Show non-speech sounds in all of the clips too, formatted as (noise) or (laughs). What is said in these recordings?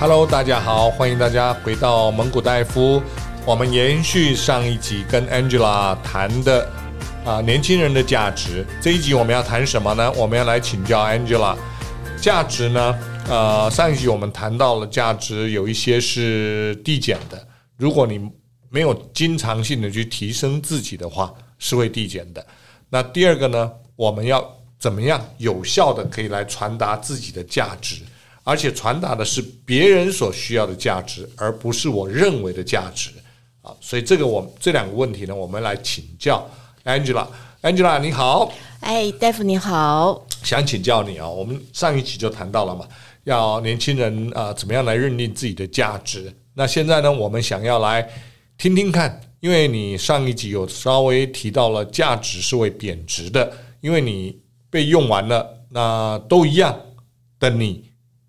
Hello，大家好，欢迎大家回到蒙古戴夫。我们延续上一集跟 Angela 谈的啊、年轻人的价值。这一集我们要谈什么呢？我们要来请教 Angela。价值呢？呃，上一集我们谈到了价值有一些是递减的，如果你没有经常性的去提升自己的话，是会递减的。那第二个呢？我们要怎么样有效的可以来传达自己的价值，而且传达的是别人所需要的价值，而不是我认为的价值啊。所以这个我这两个问题呢，我们来请教 Angela。Angela 你好，哎，Dave 你好，想请教你啊。我们上一期就谈到了嘛，要年轻人啊怎么样来认定自己的价值。那现在呢，我们想要来听听看，因为你上一集有稍微提到了价值是会贬值的。因为你被用完了，那都一样的你，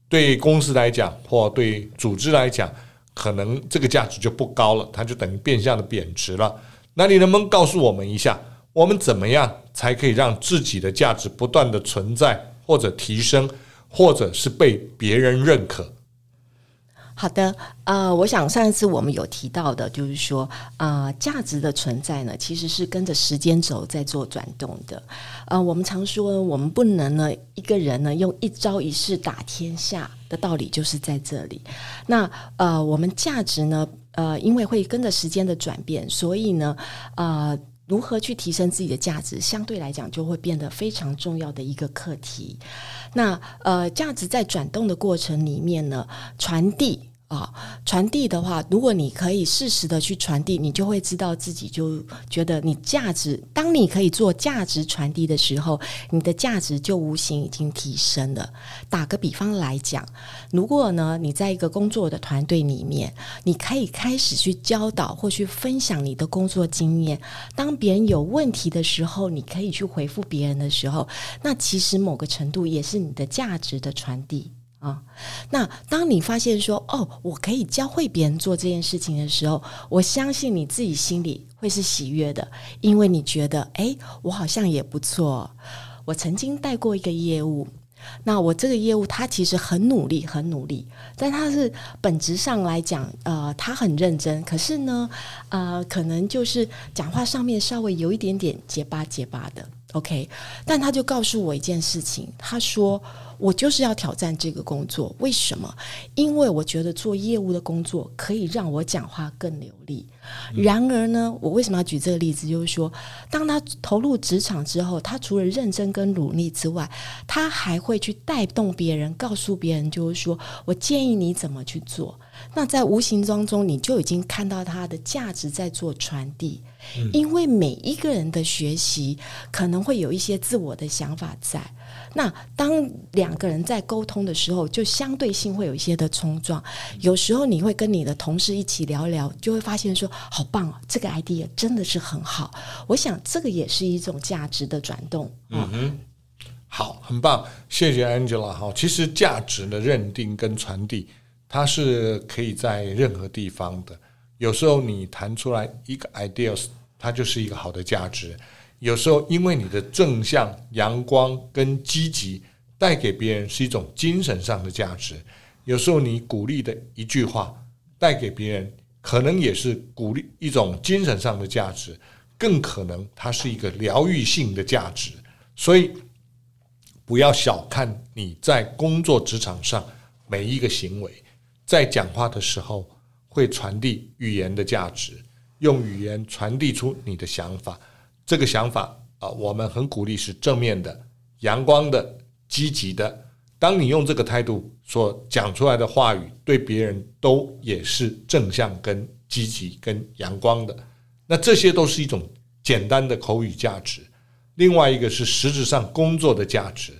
对公司来讲或对组织来讲，可能这个价值就不高了，它就等于变相的贬值了。那你能不能告诉我们一下，我们怎么样才可以让自己的价值不断的存在，或者提升，或者是被别人认可？好的，呃，我想上一次我们有提到的，就是说，呃，价值的存在呢，其实是跟着时间轴在做转动的。呃，我们常说，我们不能呢，一个人呢，用一招一式打天下的道理就是在这里。那呃，我们价值呢，呃，因为会跟着时间的转变，所以呢，呃，如何去提升自己的价值，相对来讲就会变得非常重要的一个课题。那呃，价值在转动的过程里面呢，传递。啊、传递的话，如果你可以适时的去传递，你就会知道自己就觉得你价值。当你可以做价值传递的时候，你的价值就无形已经提升了。打个比方来讲，如果呢，你在一个工作的团队里面，你可以开始去教导或去分享你的工作经验。当别人有问题的时候，你可以去回复别人的时候，那其实某个程度也是你的价值的传递。啊，那当你发现说哦，我可以教会别人做这件事情的时候，我相信你自己心里会是喜悦的，因为你觉得诶，我好像也不错。我曾经带过一个业务，那我这个业务他其实很努力，很努力，但他是本质上来讲，呃，他很认真，可是呢，呃，可能就是讲话上面稍微有一点点结巴结巴的。OK，但他就告诉我一件事情，他说。我就是要挑战这个工作，为什么？因为我觉得做业务的工作可以让我讲话更流利。然而呢，我为什么要举这个例子？就是说，当他投入职场之后，他除了认真跟努力之外，他还会去带动别人，告诉别人，就是说我建议你怎么去做。那在无形当中，你就已经看到他的价值在做传递。因为每一个人的学习可能会有一些自我的想法在。那当两个人在沟通的时候，就相对性会有一些的冲撞。有时候你会跟你的同事一起聊聊，就会发现说：“好棒哦，这个 idea 真的是很好。”我想这个也是一种价值的转动。嗯哼，好，很棒，谢谢 Angela。哈，其实价值的认定跟传递，它是可以在任何地方的。有时候你谈出来一个 ideas，它就是一个好的价值。有时候，因为你的正向、阳光跟积极带给别人是一种精神上的价值。有时候，你鼓励的一句话带给别人，可能也是鼓励一种精神上的价值，更可能它是一个疗愈性的价值。所以，不要小看你在工作职场上每一个行为，在讲话的时候会传递语言的价值，用语言传递出你的想法。这个想法啊，我们很鼓励是正面的、阳光的、积极的。当你用这个态度所讲出来的话语，对别人都也是正向、跟积极、跟阳光的。那这些都是一种简单的口语价值。另外一个是实质上工作的价值，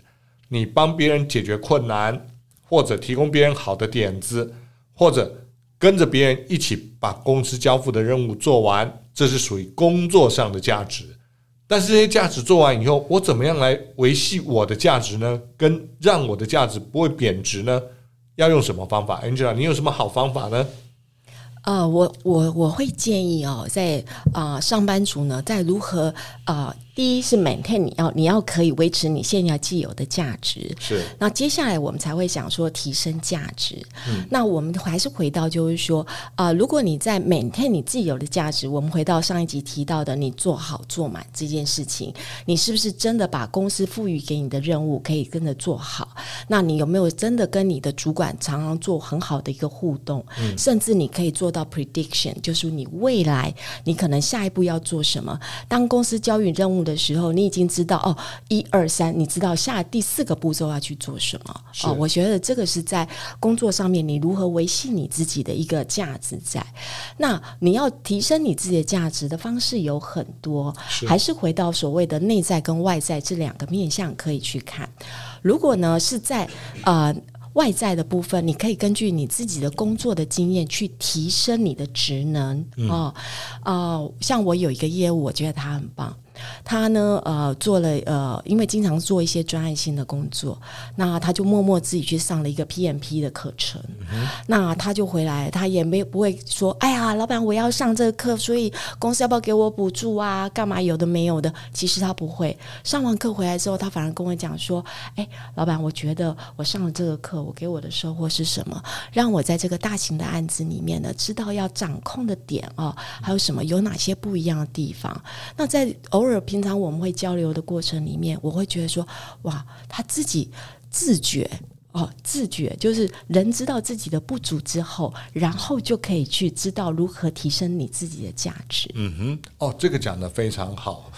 你帮别人解决困难，或者提供别人好的点子，或者跟着别人一起把公司交付的任务做完，这是属于工作上的价值。但是这些价值做完以后，我怎么样来维系我的价值呢？跟让我的价值不会贬值呢？要用什么方法？Angela，你有什么好方法呢？呃，我我我会建议哦，在啊、上班族呢，在如何啊、第一是 maintain 你要你要可以维持你现在既有的价值，是。那接下来我们才会想说提升价值。嗯，那我们还是回到就是说啊、呃，如果你在 maintain 你自己有的价值，我们回到上一集提到的，你做好做满这件事情，你是不是真的把公司赋予给你的任务可以跟着做好？那你有没有真的跟你的主管常常做很好的一个互动？嗯，甚至你可以做到 prediction，就是你未来你可能下一步要做什么？当公司交予任务的时候，你已经知道哦，一二三，你知道下第四个步骤要去做什么？哦，我觉得这个是在工作上面你如何维系你自己的一个价值在。那你要提升你自己的价值的方式有很多，还是回到所谓的内在跟外在这两个面向可以去看。如果呢是在呃外在的部分，你可以根据你自己的工作的经验去提升你的职能哦。呃，像我有一个业务，我觉得他很棒。他呢，呃，做了呃，因为经常做一些专案性的工作，那他就默默自己去上了一个 PMP 的课程。那他就回来，他也没不会说，哎呀，老板，我要上这个课，所以公司要不要给我补助啊？干嘛有的没有的？其实他不会。上完课回来之后，他反而跟我讲说，哎，老板，我觉得我上了这个课，我给我的收获是什么？让我在这个大型的案子里面呢，知道要掌控的点哦，还有什么有哪些不一样的地方？那在偶尔。或者平常我们会交流的过程里面，我会觉得说，哇，他自己自觉哦，自觉就是人知道自己的不足之后，然后就可以去知道如何提升你自己的价值。嗯哼，哦，这个讲得非常好。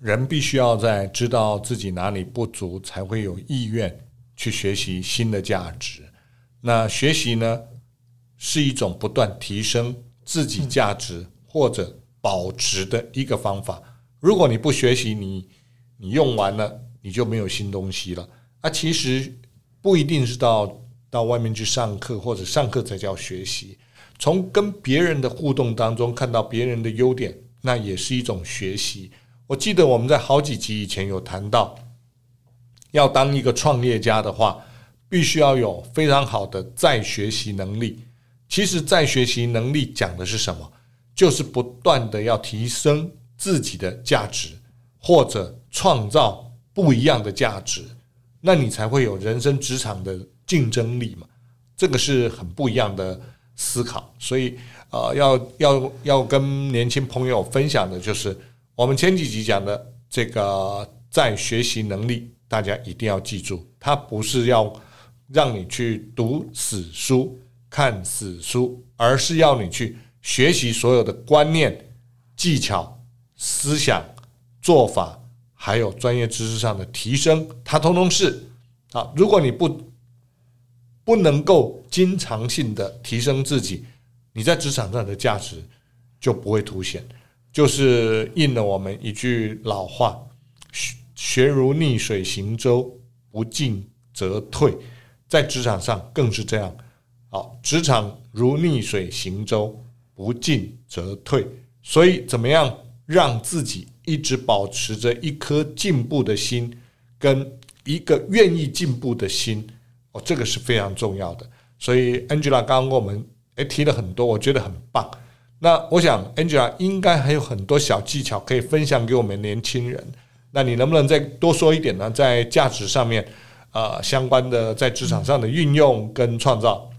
人必须要在知道自己哪里不足，才会有意愿去学习新的价值。那学习呢，是一种不断提升自己价值或者保值的一个方法。如果你不学习，你你用完了，你就没有新东西了。啊，其实不一定是到到外面去上课，或者上课才叫学习。从跟别人的互动当中看到别人的优点，那也是一种学习。我记得我们在好几集以前有谈到，要当一个创业家的话，必须要有非常好的再学习能力。其实再学习能力讲的是什么？就是不断的要提升。自己的价值，或者创造不一样的价值，那你才会有人生职场的竞争力嘛。这个是很不一样的思考，所以呃，要要要跟年轻朋友分享的就是我们前几集讲的这个在学习能力，大家一定要记住，它不是要让你去读死书、看死书，而是要你去学习所有的观念、技巧。思想、做法，还有专业知识上的提升，它通通是啊。如果你不不能够经常性的提升自己，你在职场上的价值就不会凸显。就是应了我们一句老话：“学学如逆水行舟，不进则退。”在职场上更是这样。好，职场如逆水行舟，不进则退。所以怎么样？让自己一直保持着一颗进步的心，跟一个愿意进步的心，哦，这个是非常重要的。所以 Angela 刚刚跟我们诶提了很多，我觉得很棒。那我想 Angela 应该还有很多小技巧可以分享给我们年轻人。那你能不能再多说一点呢？在价值上面，呃，相关的在职场上的运用跟创造。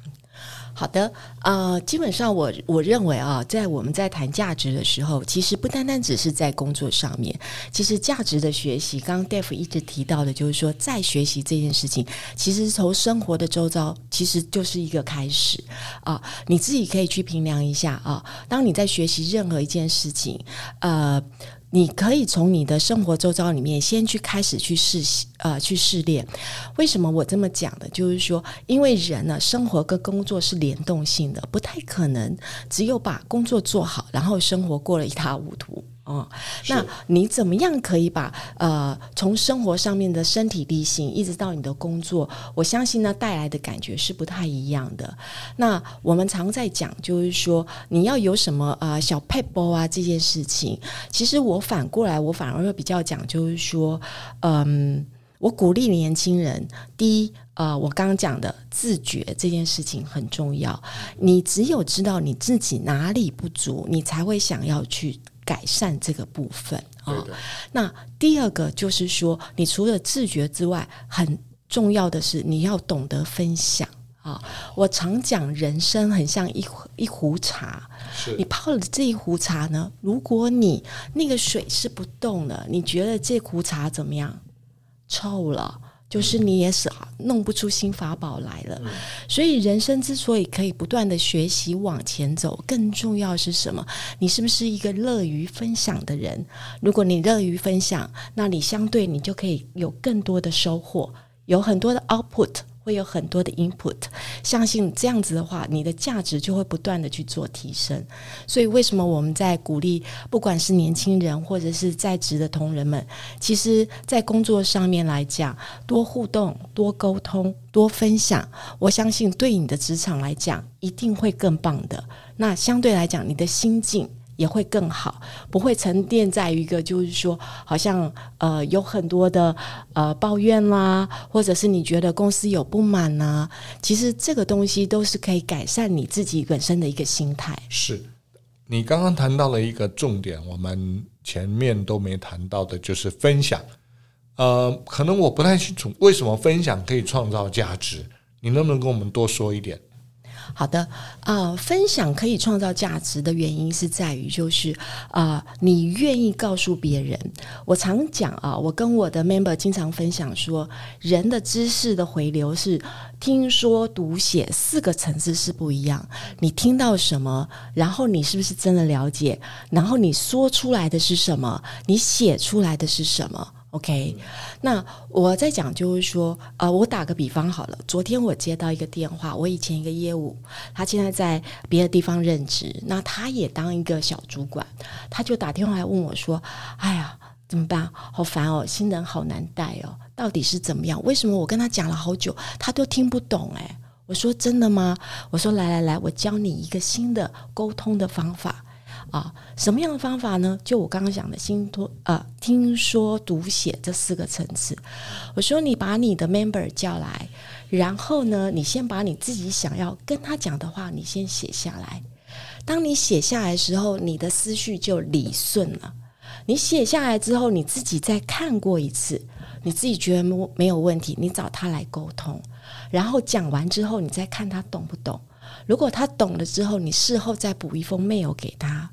好的，呃，基本上我我认为啊，在我们在谈价值的时候，其实不单单只是在工作上面，其实价值的学习，刚刚 Dave 一直提到的，就是说在学习这件事情，其实从生活的周遭，其实就是一个开始啊。你自己可以去评量一下啊，当你在学习任何一件事情，呃。你可以从你的生活周遭里面先去开始去试习，呃，去试炼。为什么我这么讲呢？就是说，因为人呢，生活跟工作是联动性的，不太可能只有把工作做好，然后生活过了一塌糊涂。哦，那你怎么样可以把呃从生活上面的身体力行，一直到你的工作，我相信呢带来的感觉是不太一样的。那我们常在讲，就是说你要有什么啊、呃、小撇步啊这件事情，其实我反过来，我反而会比较讲，就是说，嗯，我鼓励年轻人，第一，呃，我刚刚讲的自觉这件事情很重要。你只有知道你自己哪里不足，你才会想要去。改善这个部分啊。哦、那第二个就是说，你除了自觉之外，很重要的是你要懂得分享啊。哦、我常讲，人生很像一一壶茶，你泡了这一壶茶呢，如果你那个水是不动的，你觉得这壶茶怎么样？臭了。就是你也是弄不出新法宝来了，嗯、所以人生之所以可以不断的学习往前走，更重要是什么？你是不是一个乐于分享的人？如果你乐于分享，那你相对你就可以有更多的收获，有很多的 output。会有很多的 input，相信这样子的话，你的价值就会不断的去做提升。所以，为什么我们在鼓励，不管是年轻人或者是在职的同仁们，其实在工作上面来讲，多互动、多沟通、多分享，我相信对你的职场来讲，一定会更棒的。那相对来讲，你的心境。也会更好，不会沉淀在一个就是说，好像呃有很多的呃抱怨啦，或者是你觉得公司有不满呐、啊，其实这个东西都是可以改善你自己本身的一个心态。是你刚刚谈到了一个重点，我们前面都没谈到的，就是分享。呃，可能我不太清楚为什么分享可以创造价值，你能不能跟我们多说一点？好的，啊、分享可以创造价值的原因是在于，就是啊、你愿意告诉别人。我常讲啊，我跟我的 member 经常分享说，人的知识的回流是听说读写四个层次是不一样。你听到什么，然后你是不是真的了解？然后你说出来的是什么？你写出来的是什么？OK，那我在讲就是说，呃，我打个比方好了。昨天我接到一个电话，我以前一个业务，他现在在别的地方任职，那他也当一个小主管，他就打电话来问我说：“哎呀，怎么办？好烦哦，新人好难带哦，到底是怎么样？为什么我跟他讲了好久，他都听不懂？”哎，我说真的吗？我说来来来，我教你一个新的沟通的方法。啊，什么样的方法呢？就我刚刚讲的，听托呃，听说读写这四个层次。我说你把你的 member 叫来，然后呢，你先把你自己想要跟他讲的话，你先写下来。当你写下来的时候，你的思绪就理顺了。你写下来之后，你自己再看过一次，你自己觉得没没有问题，你找他来沟通，然后讲完之后，你再看他懂不懂。如果他懂了之后，你事后再补一封 mail 给他。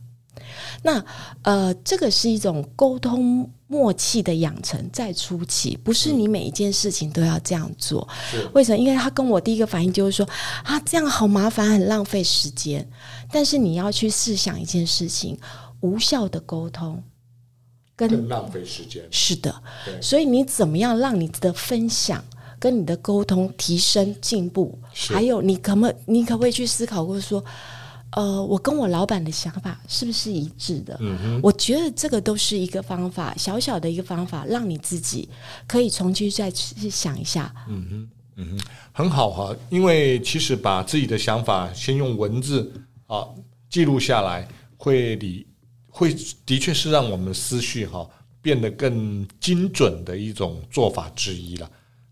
那呃，这个是一种沟通默契的养成，在初期，不是你每一件事情都要这样做。是为什么？因为他跟我第一个反应就是说啊，这样好麻烦，很浪费时间。但是你要去试想一件事情，无效的沟通跟更浪费时间。是的，所以你怎么样让你的分享跟你的沟通提升进步？还有，你可不你可不可以去思考过说？呃，我跟我老板的想法是不是一致的？嗯哼，我觉得这个都是一个方法，小小的一个方法，让你自己可以重新再去想一下。嗯哼，嗯哼，很好哈，因为其实把自己的想法先用文字啊记录下来，会理会的确是让我们思绪哈变得更精准的一种做法之一了。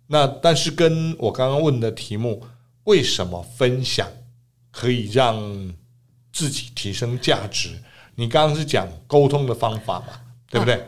那但是跟我刚刚问的题目，为什么分享可以让自己提升价值，你刚刚是讲沟通的方法嘛，对不对？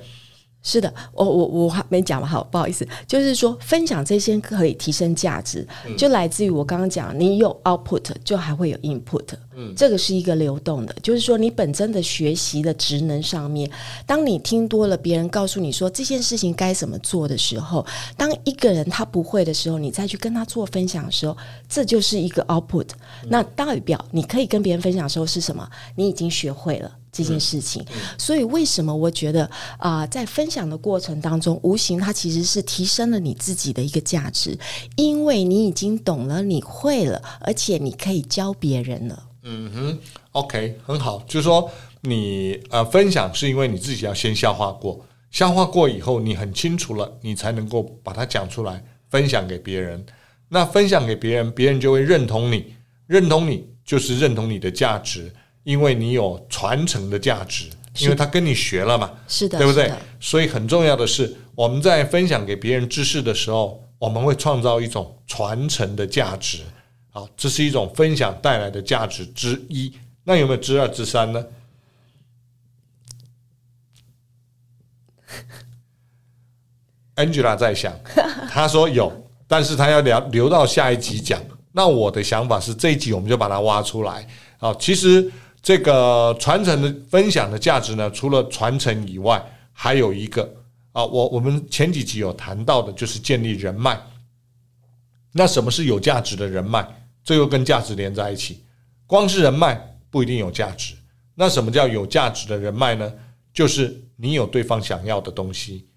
啊是的，我我我还没讲完，好不好意思，就是说分享这些可以提升价值，嗯、就来自于我刚刚讲，你有 output 就还会有 input，嗯，这个是一个流动的，就是说你本身的学习的职能上面，当你听多了别人告诉你说这件事情该怎么做的时候，当一个人他不会的时候，你再去跟他做分享的时候，这就是一个 output，嗯、那代表你可以跟别人分享的时候是什么？你已经学会了。这件事情，所以为什么我觉得啊、呃，在分享的过程当中，无形它其实是提升了你自己的一个价值，因为你已经懂了，你会了，而且你可以教别人了。嗯哼，OK，很好，就是说你呃分享是因为你自己要先消化过，消化过以后你很清楚了，你才能够把它讲出来，分享给别人。那分享给别人，别人就会认同你，认同你就是认同你的价值。因为你有传承的价值，因为他跟你学了嘛，是的，对不对？所以很重要的是，我们在分享给别人知识的时候，我们会创造一种传承的价值。好，这是一种分享带来的价值之一。那有没有之二、之三呢？(laughs) Angela 在想，他说有，(laughs) 但是他要聊留到下一集讲。那我的想法是，这一集我们就把它挖出来。好，其实这个传承的分享的价值呢，除了传承以外，还有一个啊，我我们前几集有谈到的，就是建立人脉。那什么是有价值的人脉？这又跟价值连在一起。光是人脉不一定有价值。那什么叫有价值的人脉呢？就是你有对方想要的东西，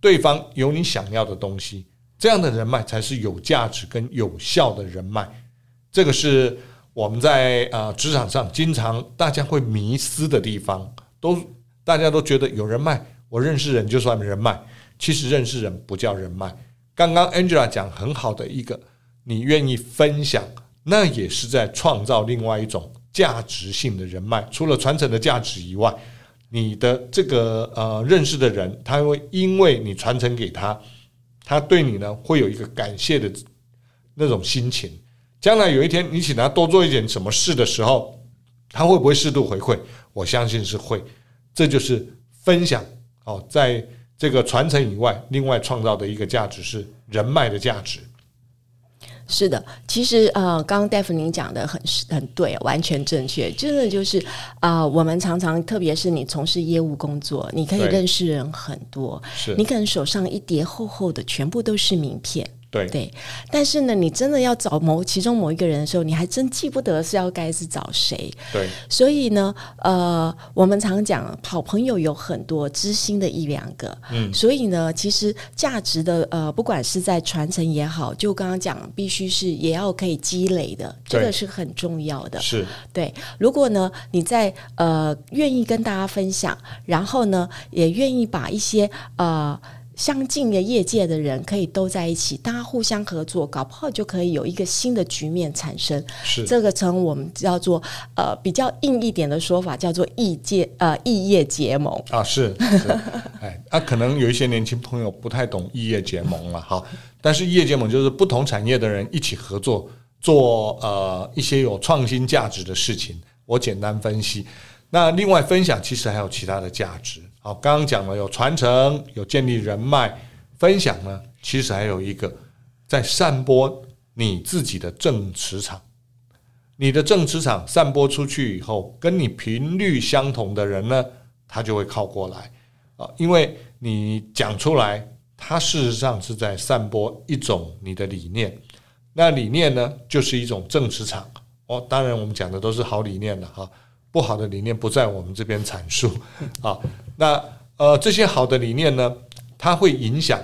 对方有你想要的东西。这样的人脉才是有价值跟有效的人脉，这个是我们在啊职场上经常大家会迷思的地方。都大家都觉得有人脉，我认识人就算人脉，其实认识人不叫人脉。刚刚 Angela 讲很好的一个，你愿意分享，那也是在创造另外一种价值性的人脉。除了传承的价值以外，你的这个呃认识的人，他会因为你传承给他。他对你呢会有一个感谢的那种心情。将来有一天你请他多做一点什么事的时候，他会不会适度回馈？我相信是会。这就是分享哦，在这个传承以外，另外创造的一个价值是人脉的价值。是的，其实呃，刚刚戴夫您讲的很很对，完全正确。真的就是啊、呃，我们常常，特别是你从事业务工作，你可以认识人很多，是你可能手上一叠厚厚的，全部都是名片。对对，但是呢，你真的要找某其中某一个人的时候，你还真记不得是要该是找谁。对，所以呢，呃，我们常讲好朋友有很多，知心的一两个。嗯，所以呢，其实价值的呃，不管是在传承也好，就刚刚讲，必须是也要可以积累的，这个是很重要的。是对。如果呢，你在呃愿意跟大家分享，然后呢，也愿意把一些呃。相近的业界的人可以都在一起，大家互相合作，搞不好就可以有一个新的局面产生。是这个称我们叫做呃比较硬一点的说法，叫做异界呃异业结盟啊，是是，哎，啊，可能有一些年轻朋友不太懂异业结盟了哈，但是异业结盟就是不同产业的人一起合作做呃一些有创新价值的事情。我简单分析，那另外分享其实还有其他的价值。好，刚刚讲了有传承，有建立人脉，分享呢，其实还有一个在散播你自己的正磁场。你的正磁场散播出去以后，跟你频率相同的人呢，他就会靠过来啊，因为你讲出来，他事实上是在散播一种你的理念。那理念呢，就是一种正磁场哦。当然，我们讲的都是好理念的哈。不好的理念不在我们这边阐述 (laughs) 啊。那呃，这些好的理念呢，它会影响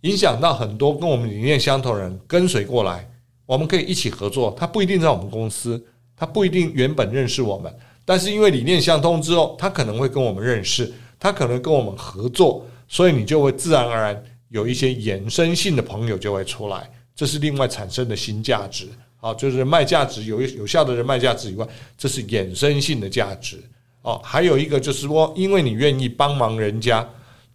影响到很多跟我们理念相同的人跟随过来，我们可以一起合作。他不一定在我们公司，他不一定原本认识我们，但是因为理念相通之后，他可能会跟我们认识，他可能跟我们合作，所以你就会自然而然有一些衍生性的朋友就会出来，这是另外产生的新价值。啊，就是人脉价值有有效的人脉价值以外，这是衍生性的价值哦。还有一个就是说，因为你愿意帮忙人家，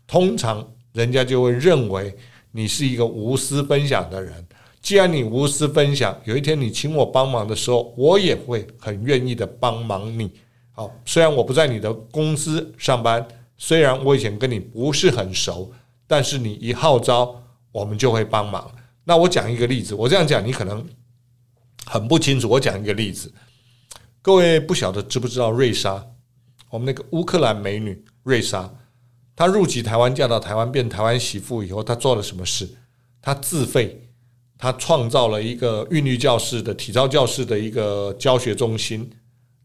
通常人家就会认为你是一个无私分享的人。既然你无私分享，有一天你请我帮忙的时候，我也会很愿意的帮忙你。好，虽然我不在你的公司上班，虽然我以前跟你不是很熟，但是你一号召，我们就会帮忙。那我讲一个例子，我这样讲你可能。很不清楚，我讲一个例子，各位不晓得知不知道瑞莎，我们那个乌克兰美女瑞莎，她入籍台湾，嫁到台湾，变台湾媳妇以后，她做了什么事？她自费，她创造了一个韵律教室的体操教室的一个教学中心，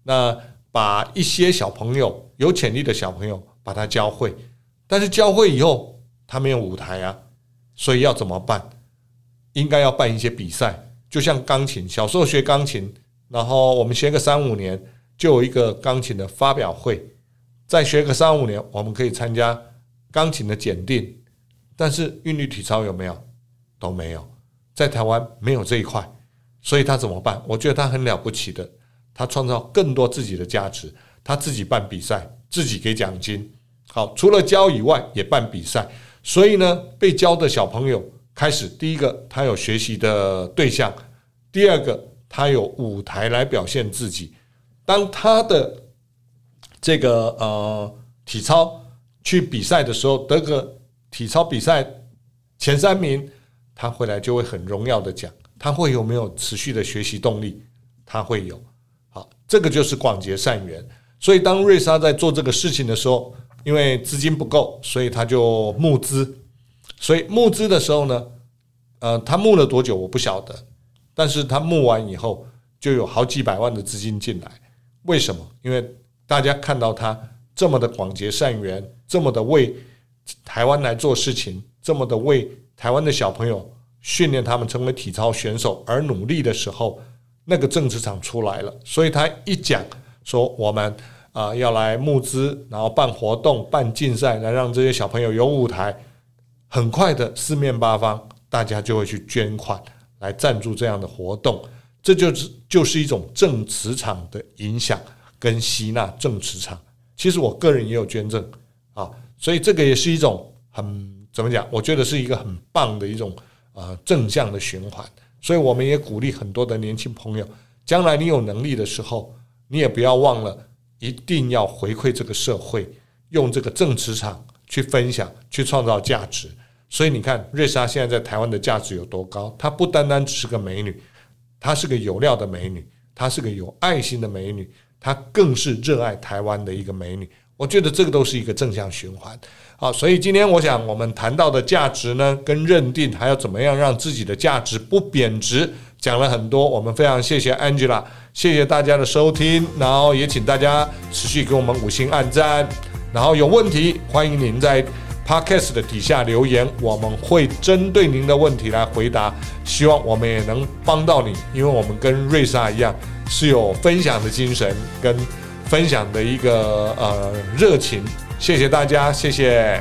那把一些小朋友有潜力的小朋友把她教会，但是教会以后，她没有舞台啊，所以要怎么办？应该要办一些比赛。就像钢琴，小时候学钢琴，然后我们学个三五年，就有一个钢琴的发表会。再学个三五年，我们可以参加钢琴的检定。但是韵律体操有没有？都没有，在台湾没有这一块，所以他怎么办？我觉得他很了不起的，他创造更多自己的价值，他自己办比赛，自己给奖金。好，除了教以外，也办比赛。所以呢，被教的小朋友。开始，第一个他有学习的对象，第二个他有舞台来表现自己。当他的这个呃体操去比赛的时候，得个体操比赛前三名，他回来就会很荣耀的讲，他会有没有持续的学习动力？他会有。好，这个就是广结善缘。所以当瑞莎在做这个事情的时候，因为资金不够，所以他就募资。所以募资的时候呢，呃，他募了多久我不晓得，但是他募完以后就有好几百万的资金进来。为什么？因为大家看到他这么的广结善缘，这么的为台湾来做事情，这么的为台湾的小朋友训练他们成为体操选手而努力的时候，那个政治场出来了。所以他一讲说我们啊要来募资，然后办活动、办竞赛，来让这些小朋友有舞台。很快的，四面八方大家就会去捐款来赞助这样的活动，这就是就是一种正磁场的影响跟吸纳正磁场。其实我个人也有捐赠啊，所以这个也是一种很怎么讲？我觉得是一个很棒的一种啊正向的循环。所以我们也鼓励很多的年轻朋友，将来你有能力的时候，你也不要忘了一定要回馈这个社会，用这个正磁场去分享，去创造价值。所以你看，瑞莎现在在台湾的价值有多高？她不单单只是个美女，她是个有料的美女，她是个有爱心的美女，她更是热爱台湾的一个美女。我觉得这个都是一个正向循环。好，所以今天我想我们谈到的价值呢，跟认定，还要怎么样让自己的价值不贬值，讲了很多。我们非常谢谢 Angela，谢谢大家的收听，然后也请大家持续给我们五星按赞，然后有问题欢迎您在。Podcast 的底下留言，我们会针对您的问题来回答。希望我们也能帮到你，因为我们跟瑞莎一样是有分享的精神跟分享的一个呃热情。谢谢大家，谢谢。